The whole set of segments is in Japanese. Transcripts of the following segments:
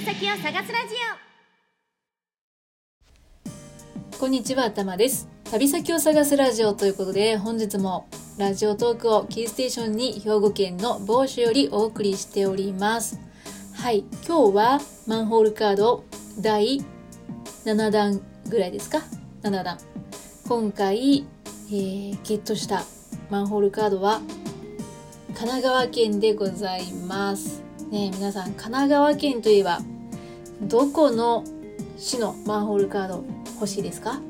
旅先を探すラジオこんにちは、たまです。旅先を探すラジオということで、本日もラジオトークをキーステーションに兵庫県の某所よりお送りしております。はい、今日はマンホールカード第7弾ぐらいですか ?7 弾。今回、えー、ゲットしたマンホールカードは神奈川県でございます。ね皆さん、神奈川県といえば、どこの市のマンホールカード欲しいですか？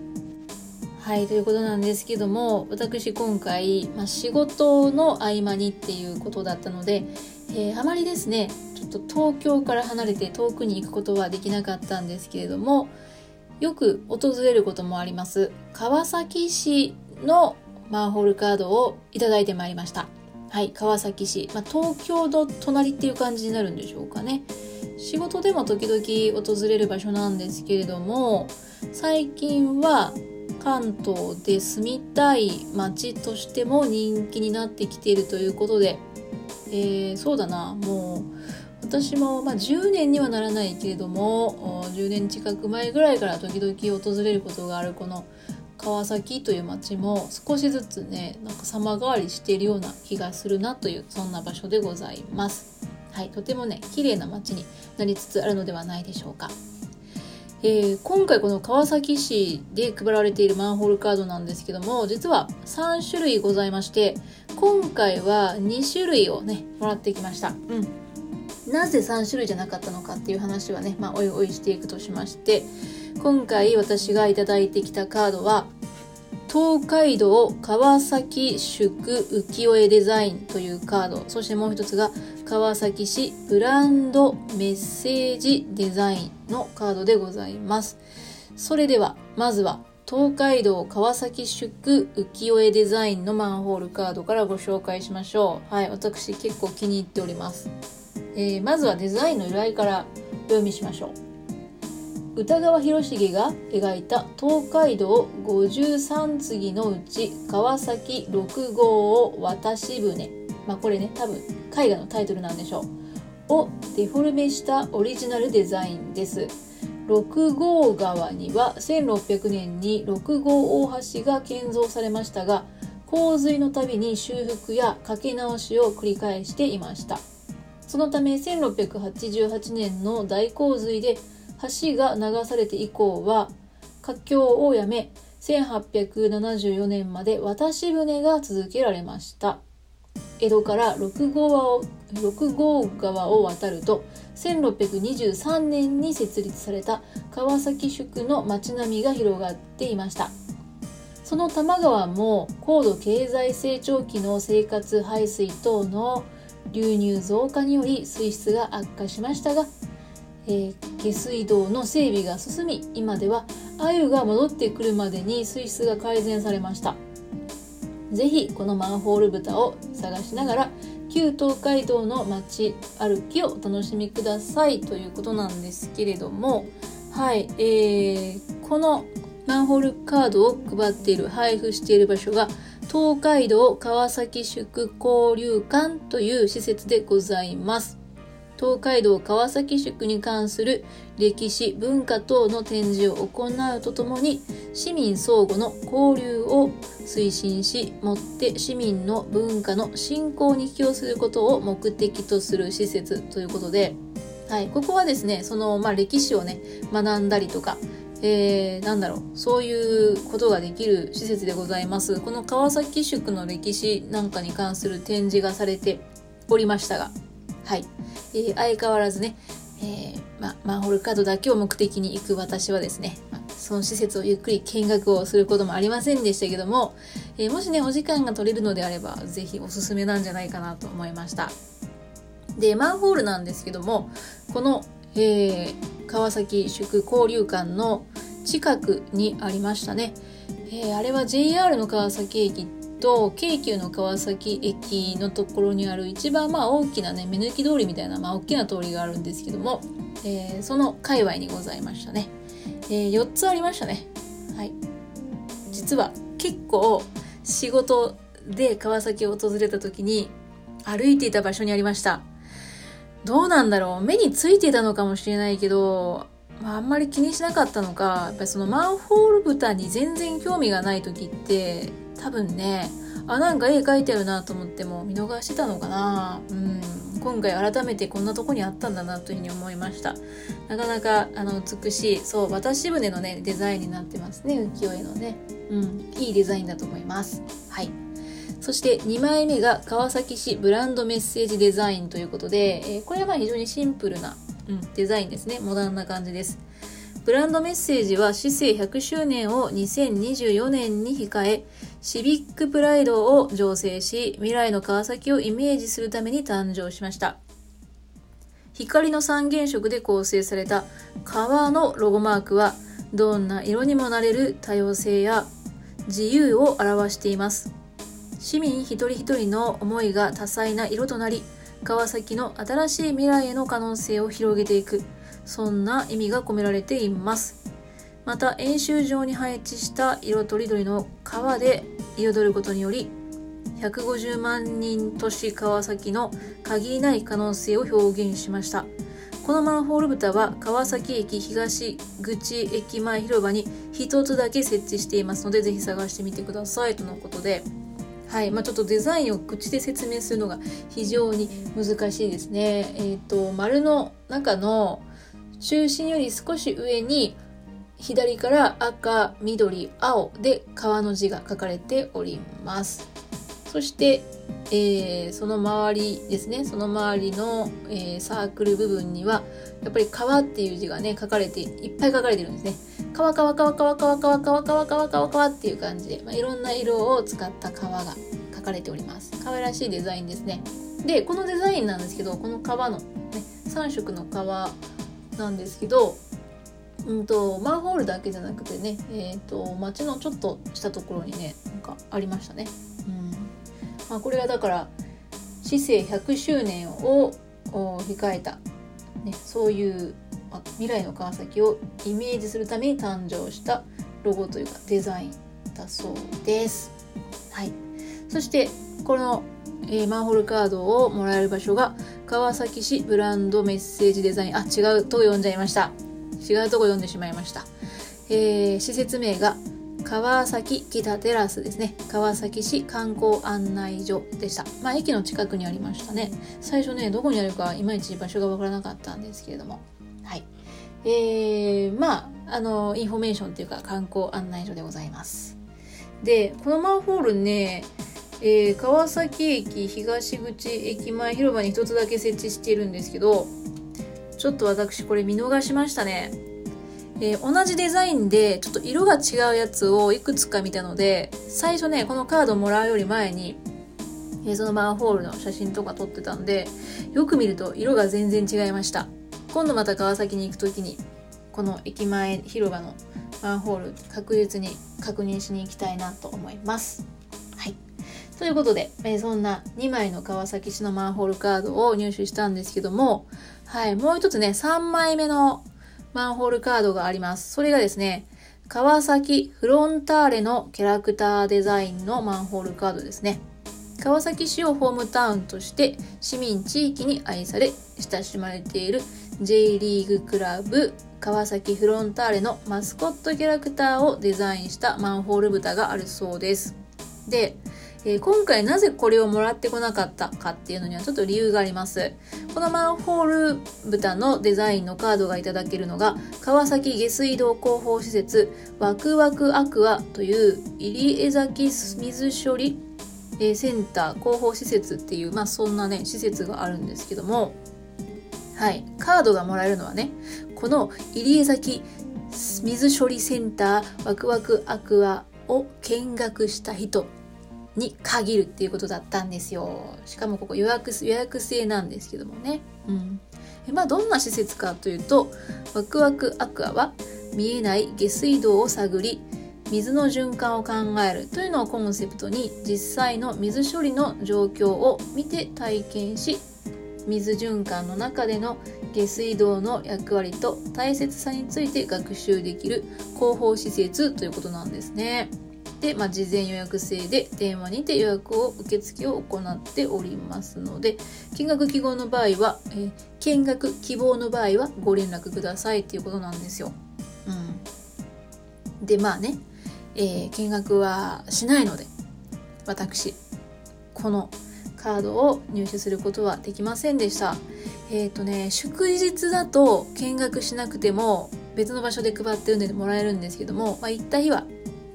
はい、ということなんですけども、私今回、まあ、仕事の合間にっていうことだったので、えー、あまりですね、ちょっと東京から離れて遠くに行くことはできなかったんですけれども、よく訪れることもあります、川崎市のマンホールカードをいただいてまいりました。はい、川崎市、まあ、東京の隣っていう感じになるんでしょうかね。仕事でも時々訪れる場所なんですけれども、最近は関東で住みたい街としても人気になってきているということで、えー、そうだな、もう私も、まあ、10年にはならないけれども、10年近く前ぐらいから時々訪れることがあるこの川崎という街も少しずつねなんか様変わりしているような気がするなというそんな場所でございます。はい、とてもね綺麗な街になりつつあるのではないでしょうか。えー、今回この川崎市で配られているマンホールカードなんですけども実は3種類ございまして今回は2種類をねもらってきました。うんなぜ3種類じゃなかったのかっていう話はね、まあ、おいおいしていくとしまして、今回私がいただいてきたカードは東海道川崎宿浮世絵デザインというカード。そしてもう一つが川崎市ブランドメッセージデザインのカードでございます。それではまずは東海道川崎宿浮世絵デザインのマンホールカードからご紹介しましょう。はい私結構気に入っております、えー、まずはデザインの由来から読みしましょう。歌川広重が描いた東海道53次のうち川崎6号を渡し船。まあこれね多分絵画のタイトルなんでしょう。をデフォルメしたオリジナルデザインです。六号川には1600年に六号大橋が建造されましたが洪水のたびに修復や架け直しを繰り返していました。そのため1688年の大洪水で橋が流されて以降は活況をやめ1874年まで渡し船が続けられました。江戸から六号を六号川を渡ると1623年に設立された川崎宿の町並みが広がっていました。その多摩川も高度経済成長期の生活排水等の流入増加により水質が悪化しましたがえー、下水道の整備が進み今では鮎が戻ってくるまでに水質が改善されました。是非このマンホール豚を探しながら旧東海道の街歩きをお楽しみくださいということなんですけれどもはい、えー、このマンホールカードを配っている配布している場所が東海道川崎宿交流館という施設でございます。東海道川崎宿に関する歴史文化等の展示を行うとともに市民相互の交流を推進しもって市民の文化の振興に寄与することを目的とする施設ということで、はい、ここはですねその、まあ、歴史をね学んだりとかえー、なんだろう、そういうことができる施設でございます。この川崎宿の歴史なんかに関する展示がされておりましたが、はい。えー、相変わらずね、えー、ま、マンホールカードだけを目的に行く私はですね、その施設をゆっくり見学をすることもありませんでしたけども、えー、もしね、お時間が取れるのであれば、ぜひおすすめなんじゃないかなと思いました。で、マンホールなんですけども、この、えー、川崎宿交流館の近くにありましたね。えー、あれは JR の川崎駅と京急の川崎駅のところにある一番まあ大きなね目抜き通りみたいなまあ大きな通りがあるんですけども、えー、その界隈にございましたね、えー、4つありましたね。はい。実は結構仕事で川崎を訪れた時に歩いていた場所にありました。どうなんだろう？目についていたのかもしれないけど、まあ、あんまり気にしなかったのか、やっぱりそのマンホール豚に全然興味がない時って、多分ね、あ、なんか絵描いてるなと思っても見逃してたのかなうん。今回改めてこんなとこにあったんだなというふうに思いました。なかなかあの美しい、そう、渡し船のね、デザインになってますね、浮世絵のね。うん、いいデザインだと思います。はい。そして2枚目が川崎市ブランドメッセージデザインということで、えー、これは非常にシンプルな、うん、デザインですね。モダンな感じです。ブランドメッセージは市政100周年を2024年に控え、シビックプライドを醸成し、未来の川崎をイメージするために誕生しました。光の三原色で構成された川のロゴマークは、どんな色にもなれる多様性や自由を表しています。市民一人一人の思いが多彩な色となり、川崎の新しい未来への可能性を広げていく、そんな意味が込められています。また、演習場に配置した色とりどりの川で彩ることにより、150万人都市川崎の限りない可能性を表現しました。このマンホール蓋は川崎駅東口駅前広場に1つだけ設置していますので、ぜひ探してみてくださいとのことで、はいまあ、ちょっとデザインを口で説明するのが非常に難しいですね。えっ、ー、と丸の中の中心より少し上に左から赤、緑、青で川の字が書かれております。そして、えー、その周りですね、その周りの、えー、サークル部分には、やっぱり川っていう字がね、書かれて、いっぱい書かれてるんですね。川川川川川川川川川川川っていう感じで、まあ、いろんな色を使った川が書かれております。可愛らしいデザインですね。で、このデザインなんですけど、この川の、ね、3色の川なんですけど、うんと、マンホールだけじゃなくてね、え、ー、と、街のちょっとしたところにね、なんかありましたね。うん。まあ、これはだから、市政100周年を控えた、ね、そういう未来の川崎をイメージするために誕生したロゴというかデザインだそうです。はい。そしてこの、えー、マンホールカードをもらえる場所が川崎市ブランドメッセージデザイン。あ違うとこ読んじゃいました。違うとこ読んでしまいました、えー、施設名がかわさききたテラスですね。川崎市観光案内所でした。まあ駅の近くにありましたね。最初ねどこにあるかいまいち場所がわからなかったんですけれども。はい。えー、まああのインフォメーションっていうか観光案内所でございます。でこのマンホールねえー、川崎駅東口駅前広場に一つだけ設置しているんですけど、ちょっと私これ見逃しましたね。えー、同じデザインでちょっと色が違うやつをいくつか見たので、最初ね、このカードもらうより前に、えー、そのマンホールの写真とか撮ってたんで、よく見ると色が全然違いました。今度また川崎に行く時に、この駅前広場のマンホール確実に確認しに行きたいなと思います。ということで、えー、そんな2枚の川崎市のマンホールカードを入手したんですけども、はい、もう一つね、3枚目のマンホールカードがあります。それがですね、川崎フロンターレのキャラクターデザインのマンホールカードですね。川崎市をホームタウンとして市民地域に愛され親しまれている J リーグクラブ川崎フロンターレのマスコットキャラクターをデザインしたマンホール豚があるそうです。で、えー、今回なぜこれをもらってこなかったかっていうのにはちょっと理由があります。このマンホール豚のデザインのカードがいただけるのが川崎下水道広報施設ワクワクアクアという入江崎水処理センター広報施設っていう、まあそんなね、施設があるんですけども、はい、カードがもらえるのはね、この入江崎水処理センターワクワクアクアを見学した人に限るっていうことだったんですよ。しかもここ予約予約制なんですけどもね。うん。まあどんな施設かというと、ワクワクアクアは見えない下水道を探り、水の循環を考えるというのをコンセプトに実際の水処理の状況を見て体験し水循環の中での下水道の役割と大切さについて学習できる広報施設ということなんですね。で、まあ、事前予約制で電話にて予約を受付を行っておりますので見学希望の場合は、えー、見学希望の場合はご連絡くださいっていうことなんですよ。うん、でまあね、えー、見学はしないので私このカードを入手することはできませんでした。えっ、ー、とね祝日だと見学しなくても別の場所で配ってるんでもらえるんですけども、まあ、行った日は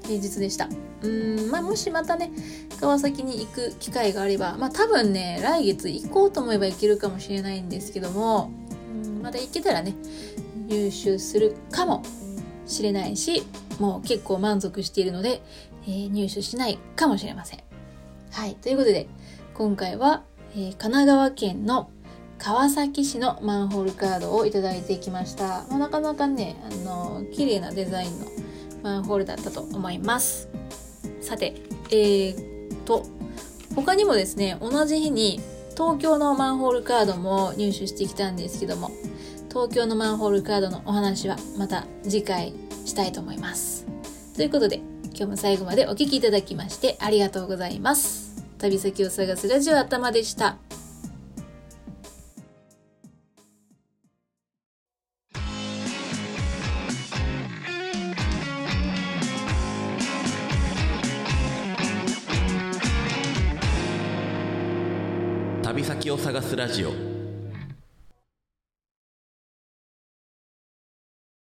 平日でした。うんまあ、もしまたね川崎に行く機会があれば、まあ、多分ね来月行こうと思えば行けるかもしれないんですけどもうんまた行けたらね入手するかもしれないしもう結構満足しているので、えー、入手しないかもしれません。はいということで今回は、えー、神奈川県の川崎市のマンホールカードをいただいてきました、まあ、なかなかねあの綺麗なデザインのマンホールだったと思います。さてえー、と他にもですね同じ日に東京のマンホールカードも入手してきたんですけども東京のマンホールカードのお話はまた次回したいと思います。ということで今日も最後までお聴きいただきましてありがとうございます。旅先を探すラジオ頭でした。ラジオ。